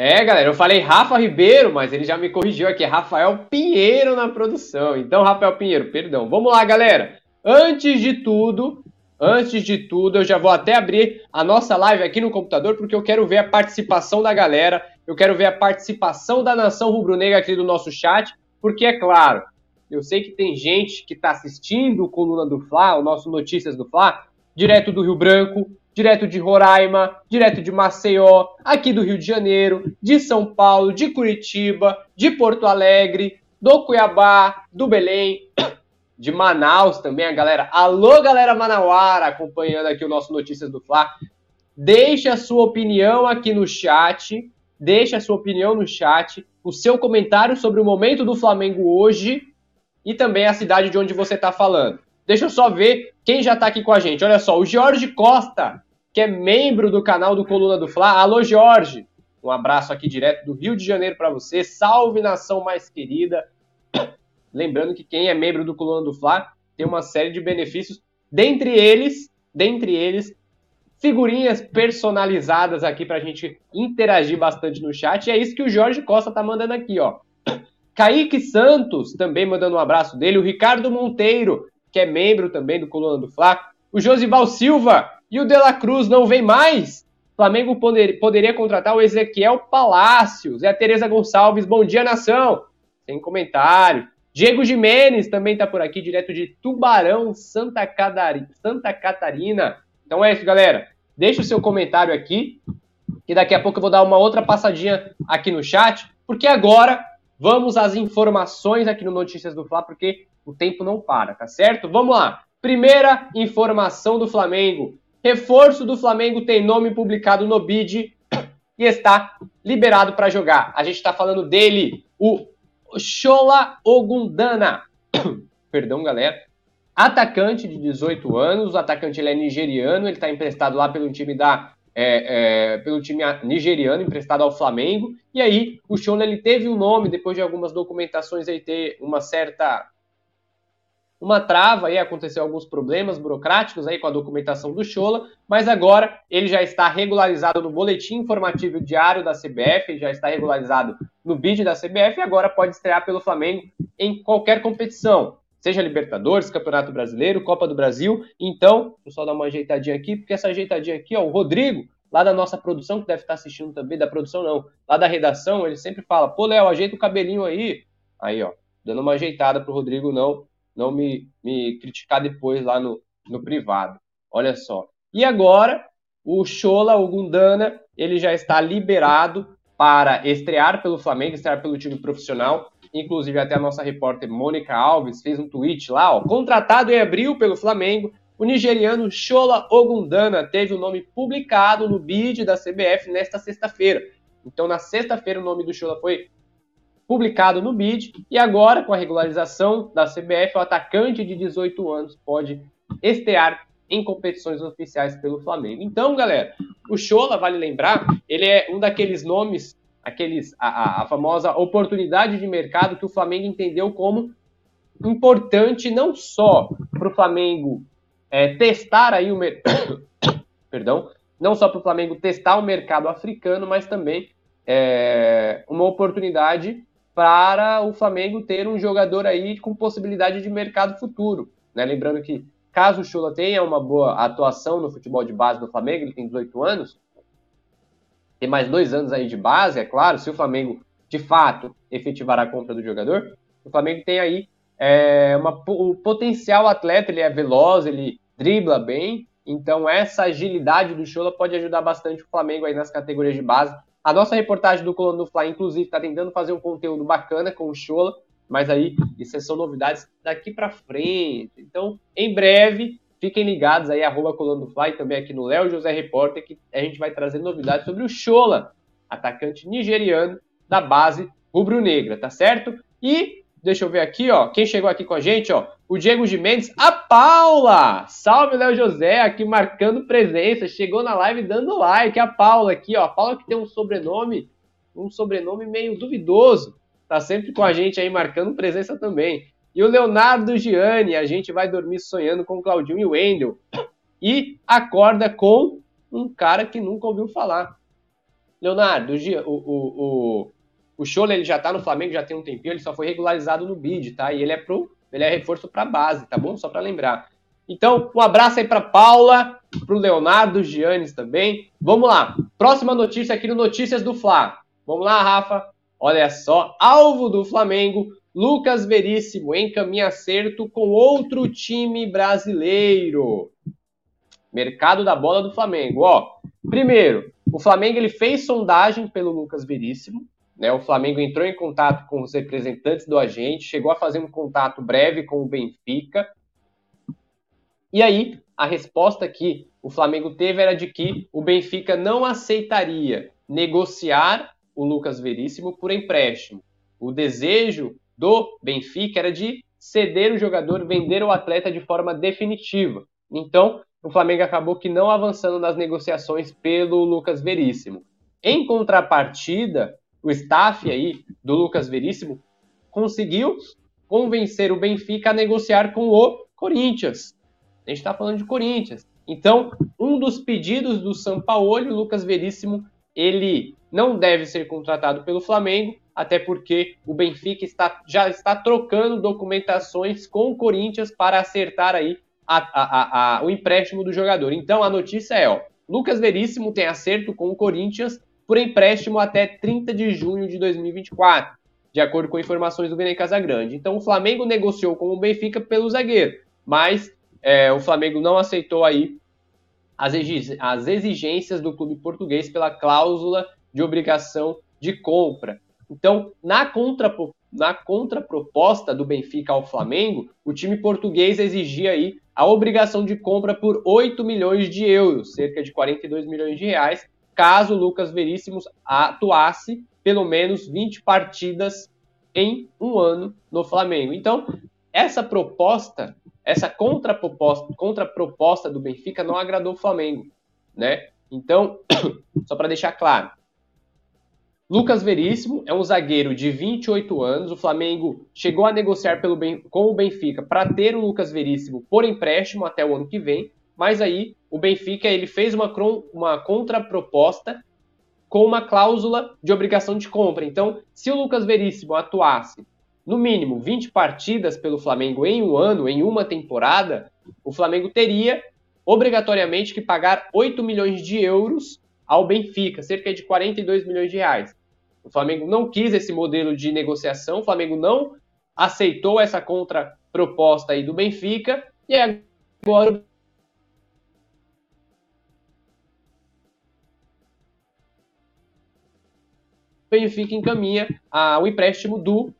É, galera, eu falei Rafa Ribeiro, mas ele já me corrigiu aqui, é Rafael Pinheiro na produção. Então, Rafael Pinheiro, perdão. Vamos lá, galera. Antes de tudo, antes de tudo, eu já vou até abrir a nossa live aqui no computador, porque eu quero ver a participação da galera, eu quero ver a participação da nação rubro-negra aqui do nosso chat, porque é claro, eu sei que tem gente que está assistindo o Coluna do Fla, o nosso Notícias do Fla, direto do Rio Branco, direto de Roraima, direto de Maceió, aqui do Rio de Janeiro, de São Paulo, de Curitiba, de Porto Alegre, do Cuiabá, do Belém, de Manaus também, a galera. Alô, galera manauara, acompanhando aqui o nosso Notícias do Fla. Deixe a sua opinião aqui no chat. Deixe a sua opinião no chat, o seu comentário sobre o momento do Flamengo hoje e também a cidade de onde você está falando. Deixa eu só ver quem já está aqui com a gente. Olha só, o Jorge Costa, que é membro do canal do Coluna do Fla. Alô, Jorge! Um abraço aqui direto do Rio de Janeiro para você. Salve, nação mais querida. Lembrando que quem é membro do Coluna do Fla tem uma série de benefícios, dentre eles, dentre eles, figurinhas personalizadas aqui para a gente interagir bastante no chat. E é isso que o Jorge Costa tá mandando aqui, ó. Kaique Santos também mandando um abraço dele. O Ricardo Monteiro, que é membro também do Coluna do Fla. O Josival Silva e o De La Cruz não vem mais. Flamengo poder, poderia contratar o Ezequiel Palácios. É a Tereza Gonçalves. Bom dia, nação. Sem comentário. Diego Jimenez também está por aqui, direto de Tubarão, Santa, Catarina. Santa Catarina. Então é isso, galera. Deixa o seu comentário aqui, que daqui a pouco eu vou dar uma outra passadinha aqui no chat, porque agora Vamos às informações aqui no Notícias do Fla, porque o tempo não para, tá certo? Vamos lá. Primeira informação do Flamengo. Reforço do Flamengo tem nome publicado no BID e está liberado para jogar. A gente está falando dele, o Shola Ogundana. Perdão, galera. Atacante de 18 anos, o atacante ele é nigeriano, ele está emprestado lá pelo time da é, é, pelo time nigeriano emprestado ao Flamengo. E aí o Shola ele teve um nome depois de algumas documentações aí ter uma certa uma trava aí aconteceu alguns problemas burocráticos aí com a documentação do Chola, mas agora ele já está regularizado no boletim informativo diário da CBF, já está regularizado no BID da CBF e agora pode estrear pelo Flamengo em qualquer competição seja Libertadores, Campeonato Brasileiro, Copa do Brasil. Então, deixa eu só dar uma ajeitadinha aqui, porque essa ajeitadinha aqui, ó, o Rodrigo, lá da nossa produção, que deve estar assistindo também, da produção não, lá da redação, ele sempre fala, pô, Léo, ajeita o cabelinho aí. Aí, ó, dando uma ajeitada pro Rodrigo não, não me, me criticar depois lá no, no privado. Olha só. E agora, o Chola, o Gundana, ele já está liberado para estrear pelo Flamengo, estrear pelo time profissional. Inclusive, até a nossa repórter Mônica Alves fez um tweet lá, ó. Contratado em abril pelo Flamengo, o nigeriano Shola Ogundana teve o nome publicado no bid da CBF nesta sexta-feira. Então, na sexta-feira, o nome do Shola foi publicado no bid e agora, com a regularização da CBF, o atacante de 18 anos pode estrear em competições oficiais pelo Flamengo. Então, galera, o Shola, vale lembrar, ele é um daqueles nomes aqueles a, a, famosa oportunidade de mercado que o Flamengo entendeu como importante não só para o Flamengo é, testar aí o mercado, perdão, não só para o Flamengo testar o mercado africano, mas também é, uma oportunidade para o Flamengo ter um jogador aí com possibilidade de mercado futuro. Né? Lembrando que caso o Chula tenha uma boa atuação no futebol de base do Flamengo, ele tem 18 anos, tem mais dois anos aí de base, é claro, se o Flamengo de fato efetivar a compra do jogador, o Flamengo tem aí é, uma, o potencial atleta, ele é veloz, ele dribla bem, então essa agilidade do Chola pode ajudar bastante o Flamengo aí nas categorias de base. A nossa reportagem do Coluna do Fly, inclusive, está tentando fazer um conteúdo bacana com o Chola, mas aí isso são novidades daqui para frente. Então, em breve, Fiquem ligados aí, arroba Fly, também aqui no Léo José Repórter, que a gente vai trazer novidades sobre o Chola, atacante nigeriano da base rubro-negra, tá certo? E deixa eu ver aqui, ó, quem chegou aqui com a gente, ó, o Diego Mendes, a Paula! Salve, Léo José, aqui marcando presença, chegou na live dando like, a Paula aqui, ó, a Paula que tem um sobrenome, um sobrenome meio duvidoso, tá sempre com a gente aí marcando presença também. E o Leonardo Gianni, a gente vai dormir sonhando com Claudinho e Wendel. E acorda com um cara que nunca ouviu falar. Leonardo, o, o, o, o Scholler ele já está no Flamengo, já tem um tempinho, ele só foi regularizado no BID, tá? E ele é, pro, ele é reforço para base, tá bom? Só para lembrar. Então, um abraço aí para Paula, para o Leonardo, Giannis também. Vamos lá. Próxima notícia aqui no Notícias do Fla. Vamos lá, Rafa. Olha só, alvo do Flamengo, Lucas Veríssimo encaminha acerto com outro time brasileiro. Mercado da bola do Flamengo. Ó, primeiro, o Flamengo ele fez sondagem pelo Lucas Veríssimo. Né? O Flamengo entrou em contato com os representantes do agente, chegou a fazer um contato breve com o Benfica. E aí, a resposta que o Flamengo teve era de que o Benfica não aceitaria negociar o Lucas Veríssimo por empréstimo. O desejo do Benfica era de ceder o jogador, vender o atleta de forma definitiva. Então, o Flamengo acabou que não avançando nas negociações pelo Lucas Veríssimo. Em contrapartida, o staff aí do Lucas Veríssimo conseguiu convencer o Benfica a negociar com o Corinthians. A gente está falando de Corinthians. Então, um dos pedidos do São Paulo, o Lucas Veríssimo, ele não deve ser contratado pelo Flamengo, até porque o Benfica está, já está trocando documentações com o Corinthians para acertar aí a, a, a, o empréstimo do jogador. Então a notícia é, ó, Lucas Veríssimo tem acerto com o Corinthians por empréstimo até 30 de junho de 2024, de acordo com informações do Vene Casagrande. Então o Flamengo negociou com o Benfica pelo zagueiro, mas é, o Flamengo não aceitou aí as exigências do clube português pela cláusula de obrigação de compra. Então, na, contra, na contraproposta do Benfica ao Flamengo, o time português exigia aí a obrigação de compra por 8 milhões de euros, cerca de 42 milhões de reais, caso Lucas Veríssimo atuasse pelo menos 20 partidas em um ano no Flamengo. Então, essa proposta, essa contraproposta, contraproposta do Benfica não agradou o Flamengo, né? Então, só para deixar claro, Lucas Veríssimo é um zagueiro de 28 anos. O Flamengo chegou a negociar pelo, com o Benfica para ter o Lucas Veríssimo por empréstimo até o ano que vem. Mas aí o Benfica ele fez uma, uma contraproposta com uma cláusula de obrigação de compra. Então, se o Lucas Veríssimo atuasse no mínimo 20 partidas pelo Flamengo em um ano, em uma temporada, o Flamengo teria obrigatoriamente que pagar 8 milhões de euros ao Benfica, cerca de 42 milhões de reais. O Flamengo não quis esse modelo de negociação, o Flamengo não aceitou essa contraproposta aí do Benfica, e agora o Benfica encaminha a, o empréstimo do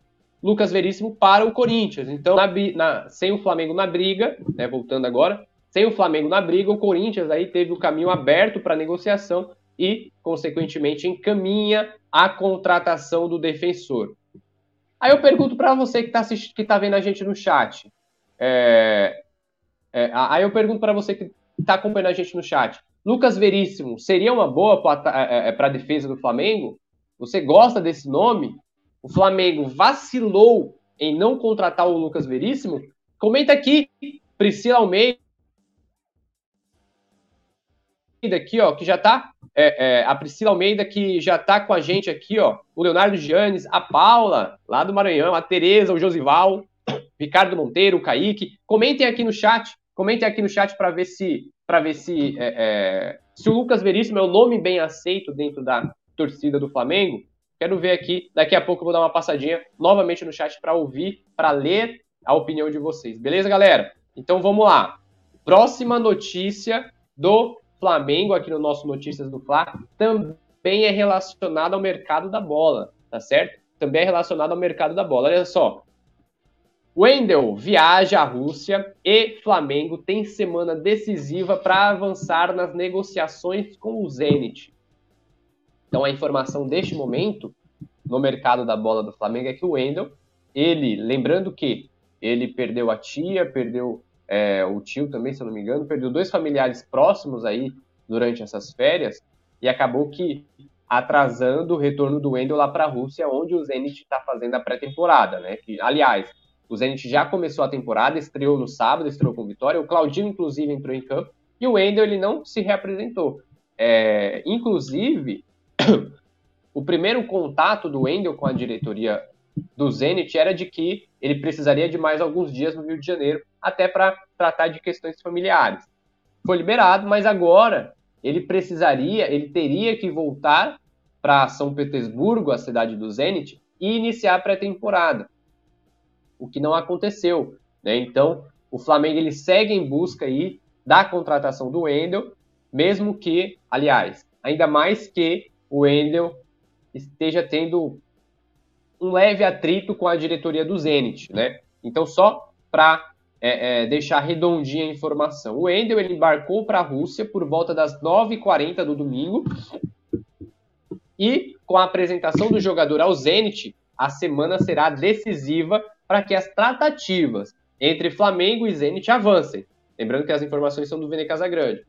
Lucas Veríssimo para o Corinthians. Então, na, na, sem o Flamengo na briga, né, voltando agora, sem o Flamengo na briga, o Corinthians aí teve o caminho aberto para negociação e, consequentemente, encaminha a contratação do defensor. Aí eu pergunto para você que está que tá vendo a gente no chat. É, é, aí eu pergunto para você que está acompanhando a gente no chat. Lucas Veríssimo seria uma boa para é, é, a defesa do Flamengo? Você gosta desse nome? O Flamengo vacilou em não contratar o Lucas Veríssimo? Comenta aqui, Priscila Almeida aqui, ó, que já está é, é, a Priscila Almeida, que já está com a gente aqui, ó, o Leonardo Giannis, a Paula, lá do Maranhão, a Tereza, o Josival, Ricardo Monteiro, o Kaique. Comentem aqui no chat, comentem aqui no chat para ver se para ver se, é, é, se o Lucas Veríssimo é o nome bem aceito dentro da torcida do Flamengo. Quero ver aqui, daqui a pouco eu vou dar uma passadinha novamente no chat para ouvir, para ler a opinião de vocês. Beleza, galera? Então vamos lá. Próxima notícia do Flamengo, aqui no nosso Notícias do Fla, também é relacionado ao mercado da bola, tá certo? Também é relacionado ao mercado da bola. Olha só. Wendel viaja à Rússia e Flamengo tem semana decisiva para avançar nas negociações com o Zenit. Então a informação deste momento no mercado da bola do Flamengo é que o Wendel, ele, lembrando que ele perdeu a tia, perdeu é, o tio também, se eu não me engano, perdeu dois familiares próximos aí durante essas férias e acabou que atrasando o retorno do Wendel lá para a Rússia, onde o Zenit está fazendo a pré-temporada, né? Que, aliás, o Zenit já começou a temporada, estreou no sábado, estreou com vitória, o Claudinho, inclusive, entrou em campo, e o Wendel, ele não se reapresentou. É, inclusive, o primeiro contato do Wendel com a diretoria do Zenit era de que ele precisaria de mais alguns dias no Rio de Janeiro, até para tratar de questões familiares. Foi liberado, mas agora ele precisaria, ele teria que voltar para São Petersburgo, a cidade do Zenit, e iniciar a pré-temporada, o que não aconteceu. Né? Então, o Flamengo ele segue em busca aí da contratação do Wendel, mesmo que, aliás, ainda mais que o Wendel esteja tendo um leve atrito com a diretoria do Zenit, né? Então, só para é, é, deixar redondinha a informação. O Wendel ele embarcou para a Rússia por volta das 9h40 do domingo e com a apresentação do jogador ao Zenit, a semana será decisiva para que as tratativas entre Flamengo e Zenit avancem. Lembrando que as informações são do Vene Casagrande.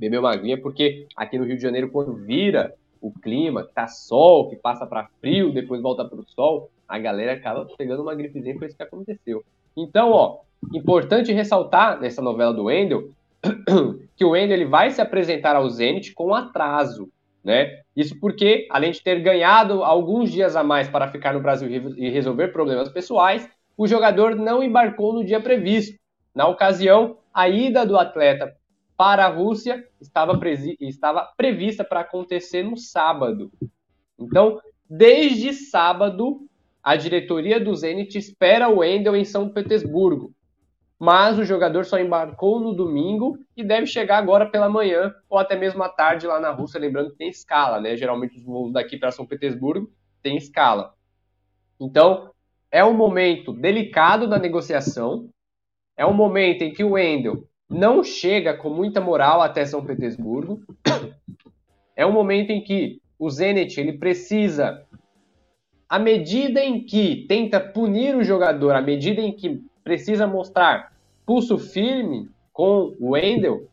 Bebeu uma aguinha porque aqui no Rio de Janeiro, quando vira o clima, que tá sol, que passa para frio, depois volta para o sol, a galera acaba pegando uma gripezinha, foi isso que aconteceu. Então, ó, importante ressaltar nessa novela do Wendel que o Wendel ele vai se apresentar ao Zenit com atraso, né? Isso porque, além de ter ganhado alguns dias a mais para ficar no Brasil e resolver problemas pessoais, o jogador não embarcou no dia previsto. Na ocasião, a ida do atleta para a Rússia estava, estava prevista para acontecer no sábado. Então, desde sábado, a diretoria do Zenit espera o Wendel em São Petersburgo, mas o jogador só embarcou no domingo e deve chegar agora pela manhã ou até mesmo à tarde lá na Rússia, lembrando que tem escala, né? Geralmente os voos daqui para São Petersburgo tem escala. Então, é um momento delicado da negociação, é um momento em que o Wendel não chega com muita moral até São Petersburgo. É um momento em que o Zenit ele precisa, à medida em que tenta punir o jogador, à medida em que precisa mostrar pulso firme com o Wendel,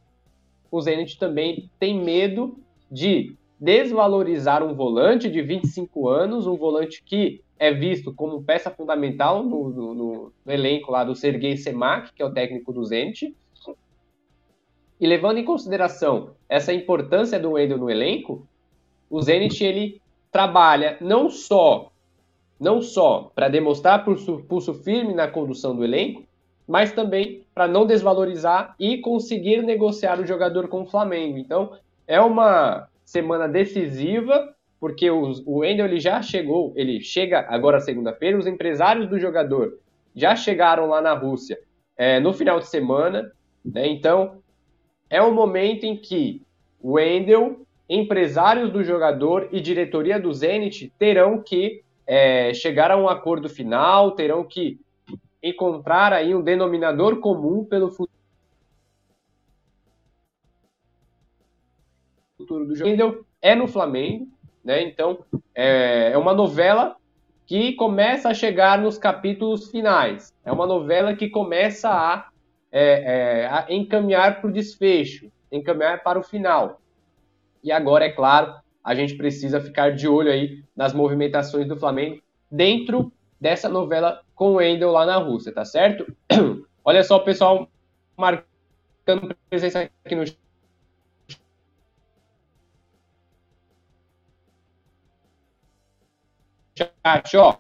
o Zenit também tem medo de desvalorizar um volante de 25 anos, um volante que é visto como peça fundamental no, no, no elenco lá do Sergei Semak, que é o técnico do Zenit. E levando em consideração essa importância do Wendel no elenco, o Zenit ele trabalha não só não só para demonstrar pulso, pulso firme na condução do elenco, mas também para não desvalorizar e conseguir negociar o jogador com o Flamengo. Então, é uma semana decisiva, porque os, o Wendel ele já chegou, ele chega agora segunda-feira, os empresários do jogador já chegaram lá na Rússia é, no final de semana, né? então é um momento em que o Wendel, empresários do jogador e diretoria do Zenit terão que é, chegar a um acordo final, terão que encontrar aí um denominador comum pelo futuro do jogo. É no Flamengo, né? Então é, é uma novela que começa a chegar nos capítulos finais. É uma novela que começa a, é, é, encaminhar para o desfecho, encaminhar para o final. E agora, é claro, a gente precisa ficar de olho aí nas movimentações do Flamengo dentro dessa novela com o Wendel lá na Rússia, tá certo? Olha só o pessoal marcando presença aqui no chat, ó.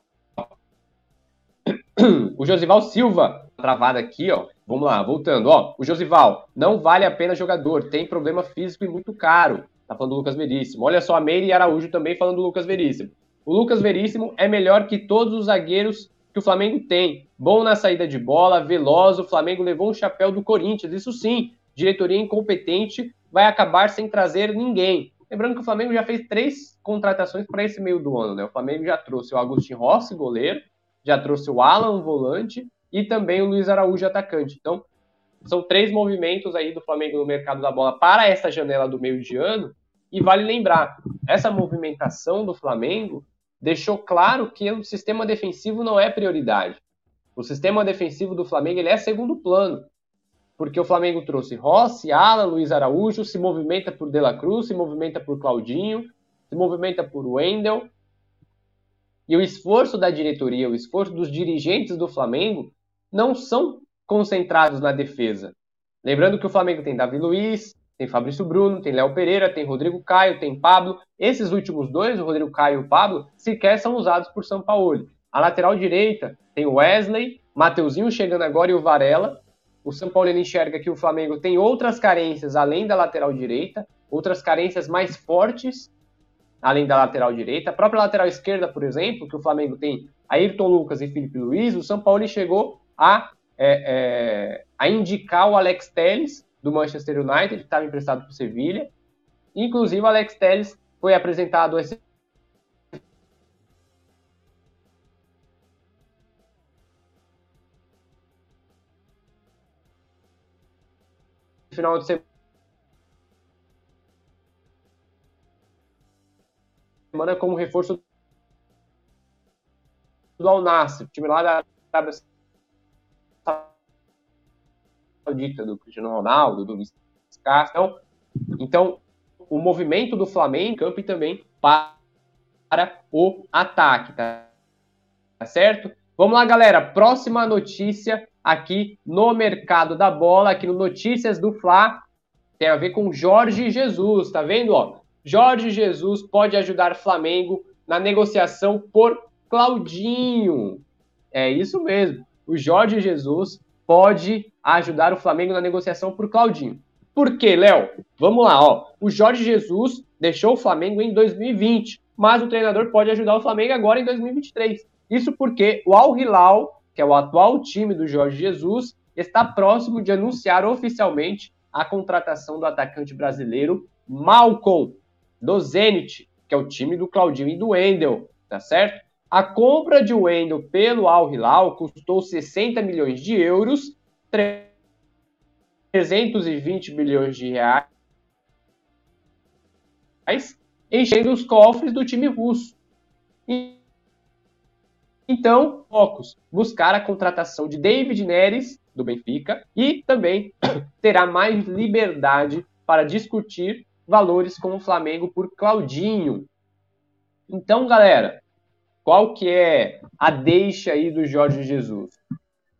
O Josival Silva, travado aqui, ó. Vamos lá, voltando, ó. O Josival, não vale a pena jogador, tem problema físico e muito caro. Tá falando do Lucas Veríssimo. Olha só, a Meire Araújo também falando do Lucas Veríssimo. O Lucas Veríssimo é melhor que todos os zagueiros que o Flamengo tem. Bom na saída de bola, veloz, o Flamengo levou um chapéu do Corinthians. Isso sim, diretoria incompetente vai acabar sem trazer ninguém. Lembrando que o Flamengo já fez três contratações para esse meio do ano, né? O Flamengo já trouxe o Agostinho Rossi, goleiro, já trouxe o Alan, volante, e também o Luiz Araújo, atacante. Então, são três movimentos aí do Flamengo no mercado da bola para essa janela do meio de ano. E vale lembrar, essa movimentação do Flamengo deixou claro que o sistema defensivo não é prioridade. O sistema defensivo do Flamengo ele é segundo plano, porque o Flamengo trouxe Rossi, Alan, Luiz Araújo, se movimenta por De La Cruz, se movimenta por Claudinho, se movimenta por Wendel. E o esforço da diretoria, o esforço dos dirigentes do Flamengo não são concentrados na defesa. Lembrando que o Flamengo tem Davi Luiz, tem Fabrício Bruno, tem Léo Pereira, tem Rodrigo Caio, tem Pablo. Esses últimos dois, o Rodrigo Caio e o Pablo, sequer são usados por São Paulo. A lateral direita tem o Wesley, Mateuzinho chegando agora e o Varela. O São Paulo enxerga que o Flamengo tem outras carências além da lateral direita, outras carências mais fortes além da lateral direita. A própria lateral esquerda, por exemplo, que o Flamengo tem Ayrton Lucas e Felipe Luiz, o São Paulo chegou a, é, é, a indicar o Alex Telles do Manchester United, que estava emprestado para o Sevilha. Inclusive, o Alex Telles foi apresentado esse final de semana como reforço do Al Nassr, time lá da Arábia do Cristiano Ronaldo, do Luiz Castro. Então, então, o movimento do Flamengo campo também para o ataque, tá? tá certo? Vamos lá, galera. Próxima notícia aqui no mercado da bola, aqui no Notícias do Fla, tem a ver com Jorge Jesus, tá vendo? Ó, Jorge Jesus pode ajudar Flamengo na negociação por Claudinho. É isso mesmo. O Jorge Jesus pode ajudar o Flamengo na negociação por Claudinho. Por quê, Léo? Vamos lá, ó. O Jorge Jesus deixou o Flamengo em 2020, mas o treinador pode ajudar o Flamengo agora em 2023. Isso porque o Al Hilal, que é o atual time do Jorge Jesus, está próximo de anunciar oficialmente a contratação do atacante brasileiro Malcom, do Zenit, que é o time do Claudinho e do Wendel, tá certo? A compra de Wendel pelo Al Hilal custou 60 milhões de euros, 320 milhões de reais, enchendo os cofres do time russo. Então, focos, buscar a contratação de David Neres, do Benfica, e também terá mais liberdade para discutir valores com o Flamengo por Claudinho. Então, galera, qual que é a deixa aí do Jorge Jesus?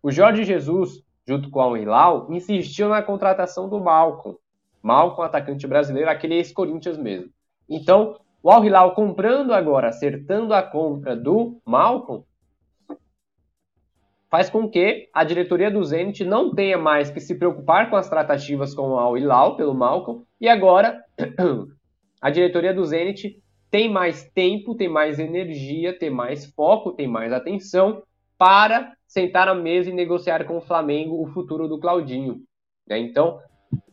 O Jorge Jesus, junto com o Hilal, insistiu na contratação do Malcom. Malcom, atacante brasileiro, aquele ex-Corinthians mesmo. Então, o Al Hilal comprando agora, acertando a compra do Malcom, faz com que a diretoria do Zenit não tenha mais que se preocupar com as tratativas com o Al Hilal pelo Malcolm e agora a diretoria do Zenit tem mais tempo, tem mais energia, tem mais foco, tem mais atenção para sentar à mesa e negociar com o Flamengo o futuro do Claudinho. Né? Então,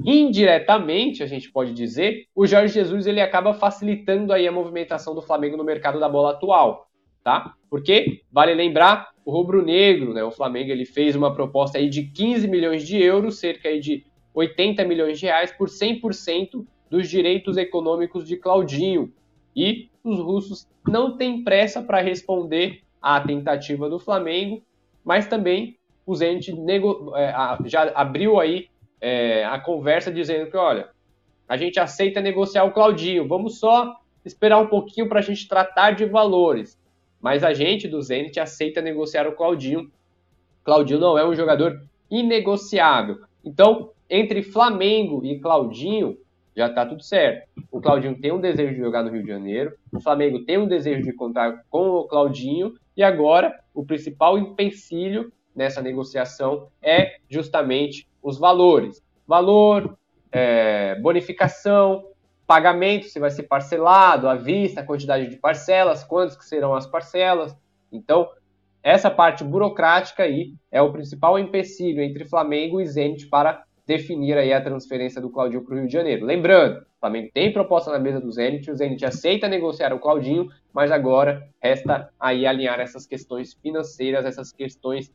indiretamente, a gente pode dizer, o Jorge Jesus ele acaba facilitando aí a movimentação do Flamengo no mercado da bola atual, tá? Porque vale lembrar o rubro-negro, né, o Flamengo, ele fez uma proposta aí de 15 milhões de euros, cerca aí de 80 milhões de reais por 100% dos direitos econômicos de Claudinho. E os russos não têm pressa para responder à tentativa do Flamengo, mas também o Zenit é, já abriu aí é, a conversa dizendo que, olha, a gente aceita negociar o Claudinho, vamos só esperar um pouquinho para a gente tratar de valores mas a gente do Zenit aceita negociar o Claudinho. Claudinho não é um jogador inegociável. Então, entre Flamengo e Claudinho, já está tudo certo. O Claudinho tem um desejo de jogar no Rio de Janeiro, o Flamengo tem um desejo de contar com o Claudinho, e agora o principal empecilho nessa negociação é justamente os valores. Valor, é, bonificação, pagamento, se vai ser parcelado, à vista, a quantidade de parcelas, quantas que serão as parcelas. Então, essa parte burocrática aí é o principal empecilho entre Flamengo e Zenit para definir aí a transferência do Claudinho para o Rio de Janeiro. Lembrando, o Flamengo tem proposta na mesa do Zenit, o Zenit aceita negociar o Claudinho, mas agora resta aí alinhar essas questões financeiras, essas questões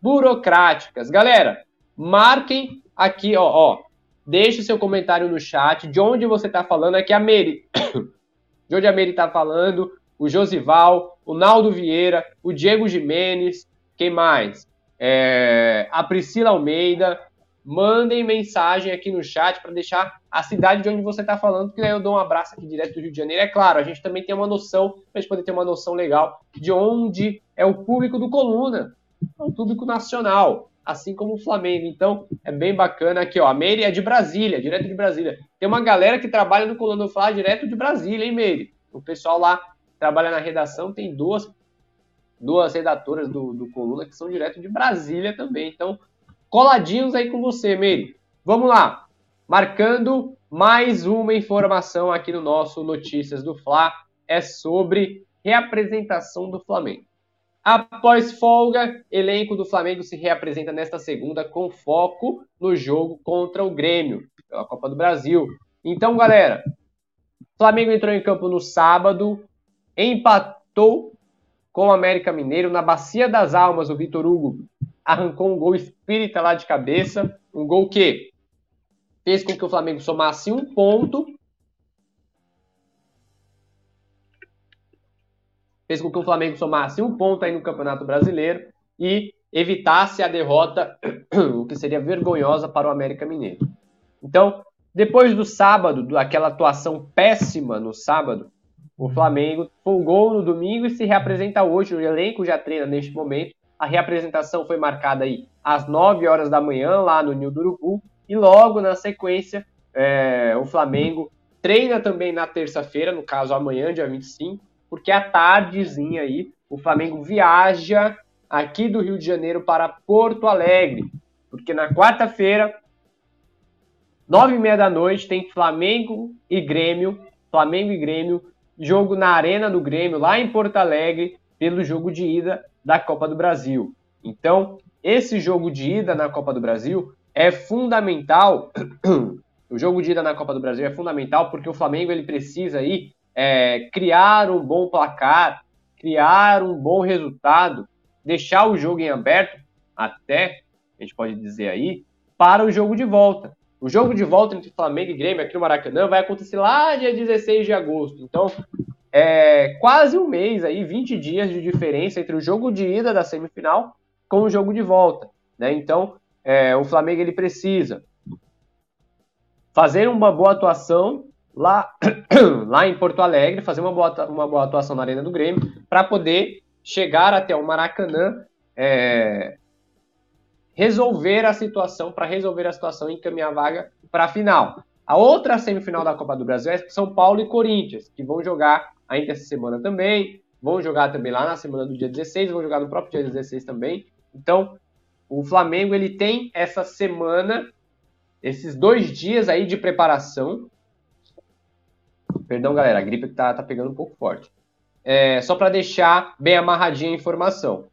burocráticas. Galera, marquem aqui, ó, ó Deixe seu comentário no chat de onde você está falando. Aqui é a Meri. de onde a Meri está falando. O Josival, o Naldo Vieira, o Diego Jimenez. Quem mais? É, a Priscila Almeida. Mandem mensagem aqui no chat para deixar a cidade de onde você está falando, que eu dou um abraço aqui direto do Rio de Janeiro. É claro, a gente também tem uma noção, para a gente poder ter uma noção legal de onde é o público do Coluna, é o público nacional. assim como o Flamengo. Então, é bem bacana aqui, ó. A Meire é de Brasília, direto de Brasília. Tem uma galera que trabalha no Coluna do Fla direto de Brasília, hein, Meire? O pessoal lá trabalha na redação, tem duas duas redatoras do, do Coluna que são direto de Brasília também. Então, coladinhos aí com você, Meire. Vamos lá. Marcando mais uma informação aqui no nosso Notícias do Fla é sobre reapresentação do Flamengo. Após folga, elenco do Flamengo se reapresenta nesta segunda com foco no jogo contra o Grêmio, pela Copa do Brasil. Então, galera, Flamengo entrou em campo no sábado, empatou com o América Mineiro na Bacia das Almas. O Vitor Hugo arrancou um gol espírita lá de cabeça, um gol que fez com que o Flamengo somasse um ponto fez com que o Flamengo somasse um ponto aí no Campeonato Brasileiro e evitasse a derrota, o que seria vergonhosa para o América Mineiro. Então, depois do sábado, daquela atuação péssima no sábado, o Flamengo folgou no domingo e se reapresenta hoje. O elenco já treina neste momento. A reapresentação foi marcada aí às 9 horas da manhã, lá no Nil do Urubu. E logo na sequência, é, o Flamengo treina também na terça-feira, no caso amanhã, dia 25, porque à tardezinha aí o Flamengo viaja aqui do Rio de Janeiro para Porto Alegre, porque na quarta-feira, nove e meia da noite, tem Flamengo e Grêmio, Flamengo e Grêmio, jogo na Arena do Grêmio, lá em Porto Alegre, pelo jogo de ida da Copa do Brasil. Então, esse jogo de ida na Copa do Brasil é fundamental. o jogo de ida na Copa do Brasil é fundamental porque o Flamengo ele precisa aí é, criar um bom placar, criar um bom resultado, deixar o jogo em aberto, até, a gente pode dizer aí, para o jogo de volta. O jogo de volta entre Flamengo e Grêmio aqui no Maracanã vai acontecer lá dia 16 de agosto. Então, é quase um mês aí, 20 dias de diferença entre o jogo de ida da semifinal com o jogo de volta. Né? Então, é, o Flamengo ele precisa fazer uma boa atuação lá, lá em Porto Alegre, fazer uma boa, uma boa atuação na Arena do Grêmio, para poder chegar até o Maracanã, é, resolver a situação, para resolver a situação e encaminhar a vaga para a final. A outra semifinal da Copa do Brasil é São Paulo e Corinthians, que vão jogar ainda essa semana também, vão jogar também lá na semana do dia 16, vão jogar no próprio dia 16 também. Então, o Flamengo ele tem essa semana, esses dois dias aí de preparação Perdão, galera, a gripe tá, tá pegando um pouco forte. É, só para deixar bem amarradinha a informação.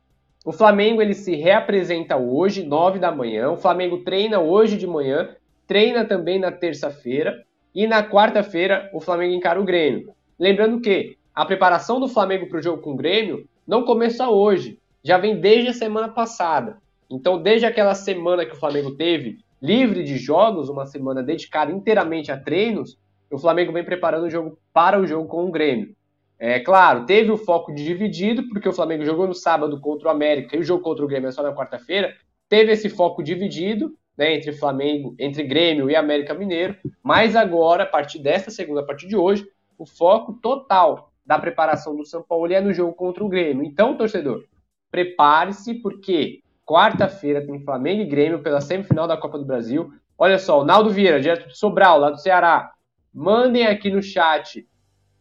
O Flamengo ele se reapresenta hoje, 9 da manhã. O Flamengo treina hoje de manhã, treina também na terça-feira. E na quarta-feira o Flamengo encara o Grêmio. Lembrando que a preparação do Flamengo para o jogo com o Grêmio não começa hoje, já vem desde a semana passada. Então, desde aquela semana que o Flamengo teve livre de jogos, uma semana dedicada inteiramente a treinos, o Flamengo vem preparando o jogo para o jogo com o Grêmio. É claro, teve o foco dividido, porque o Flamengo jogou no sábado contra o América e o jogo contra o Grêmio é só na quarta-feira. Teve esse foco dividido né, entre Flamengo, entre Grêmio e América Mineiro, mas agora, a partir desta segunda, a partir de hoje, o foco total da preparação do São Paulo é no jogo contra o Grêmio. Então, torcedor, prepare-se, porque quarta-feira tem Flamengo e Grêmio pela semifinal da Copa do Brasil. Olha só, o Naldo Vieira, direto de Sobral, lá do Ceará, Mandem aqui no chat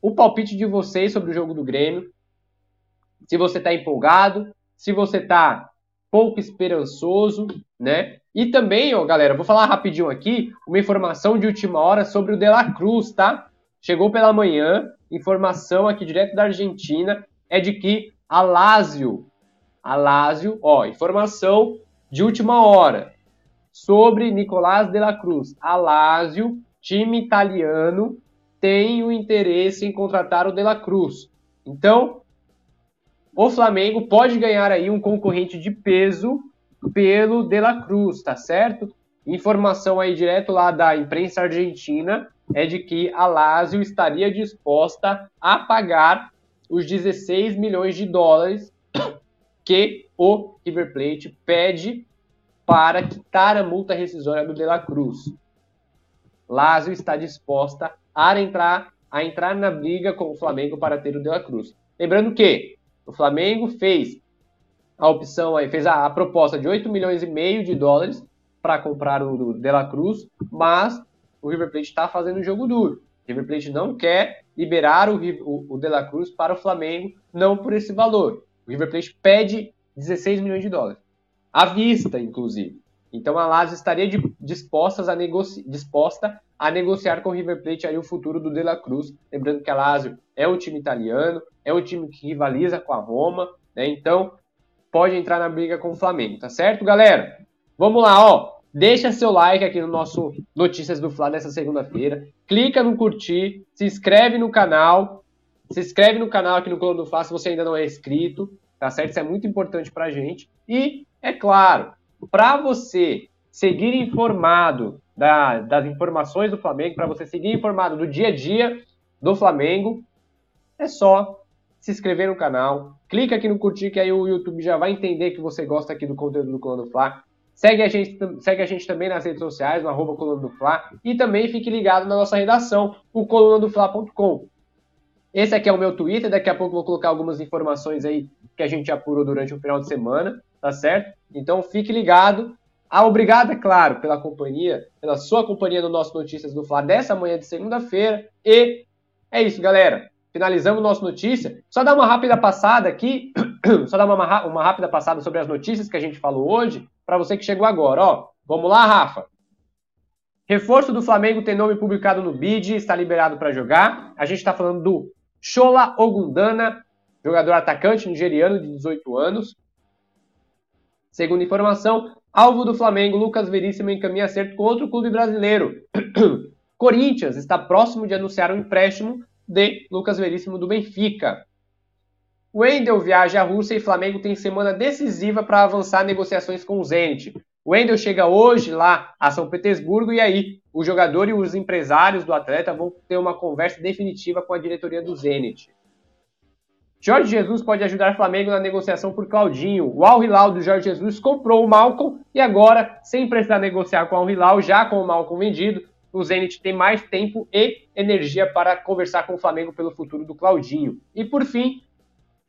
o palpite de vocês sobre o jogo do Grêmio. Se você está empolgado, se você está pouco esperançoso, né? E também, ó, galera, vou falar rapidinho aqui uma informação de última hora sobre o De La Cruz, tá? Chegou pela manhã, informação aqui direto da Argentina, é de que a Lazio, a ó, informação de última hora sobre Nicolás De La Cruz. A time italiano tem o interesse em contratar o De La Cruz. Então, o Flamengo pode ganhar aí um concorrente de peso pelo De La Cruz, tá certo? Informação aí direto lá da imprensa argentina é de que a Lazio estaria disposta a pagar os 16 milhões de dólares que o River Plate pede para quitar a multa rescisória do De La Cruz. Lazio está disposta a entrar, a entrar na briga com o Flamengo para ter o De La Cruz. Lembrando que o Flamengo fez a opção aí, fez a, a proposta de 8 milhões e meio de dólares para comprar o De La Cruz, mas o River Plate está fazendo um jogo duro. O River Plate não quer liberar o, o, De La Cruz para o Flamengo, não por esse valor. O River Plate pede 16 milhões de dólares. À vista, inclusive. Então a Lazio estaria de, dispostas a disposta a negociar com o River Plate ali o futuro do De La Cruz. Lembrando que a Lazio é um time italiano, é um time que rivaliza com a Roma, né? Então pode entrar na briga com o Flamengo, tá certo, galera? Vamos lá, ó. Deixa seu like aqui no nosso Notícias do Fla dessa segunda-feira. Clica no curtir, se inscreve no canal. Se inscreve no canal aqui no Coluna do Fla se você ainda não é inscrito, tá certo? Isso é muito importante pra gente. E, é claro, para você seguir informado da, das informações do Flamengo, para você seguir informado do dia a dia do Flamengo, é só se inscrever no canal, clica aqui no curtir que aí o YouTube já vai entender que você gosta aqui do conteúdo do Coluna do Fla. Segue a, gente, segue a gente também nas redes sociais, no arroba Coluna do Fla, e também fique ligado na nossa redação, o colunadofla.com. Esse aqui é o meu Twitter, daqui a pouco vou colocar algumas informações aí que a gente apurou durante o final de semana, tá certo? Então fique ligado. Ah, obrigado, é claro, pela companhia, pela sua companhia no nosso Notícias do Fla dessa manhã de segunda-feira. E é isso, galera. Finalizamos nossa notícia. Só dar uma rápida passada aqui, só dar uma, uma rápida passada sobre as notícias que a gente falou hoje, para você que chegou agora. Ó, vamos lá, Rafa. Reforço do Flamengo tem nome publicado no BID, está liberado para jogar. A gente está falando do Shola Ogundana, jogador atacante nigeriano de 18 anos. Segundo informação, alvo do Flamengo, Lucas Veríssimo encaminha acerto com outro clube brasileiro. Corinthians está próximo de anunciar um empréstimo de Lucas Veríssimo do Benfica. Wendel viaja à Rússia e Flamengo tem semana decisiva para avançar negociações com o Zenit. O Wendel chega hoje lá a São Petersburgo e aí o jogador e os empresários do atleta vão ter uma conversa definitiva com a diretoria do Zenit. Jorge Jesus pode ajudar o Flamengo na negociação por Claudinho. O Al Hilal do Jorge Jesus comprou o Malcom e agora, sem precisar negociar com o Al Hilal, já com o Malcom vendido, o Zenit tem mais tempo e energia para conversar com o Flamengo pelo futuro do Claudinho. E por fim,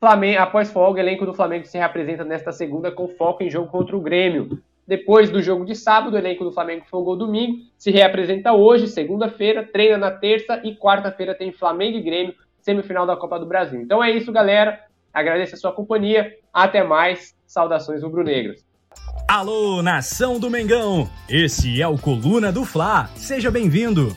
Flamengo, após folga, o elenco do Flamengo se reapresenta nesta segunda com foco em jogo contra o Grêmio. Depois do jogo de sábado, o elenco do Flamengo folgou domingo, se reapresenta hoje, segunda-feira, treina na terça e quarta-feira tem Flamengo e Grêmio, semifinal da Copa do Brasil. Então é isso, galera. Agradeço a sua companhia. Até mais. Saudações rubro-negras. Alô, nação do Mengão! Esse é o Coluna do Fla. Seja bem-vindo.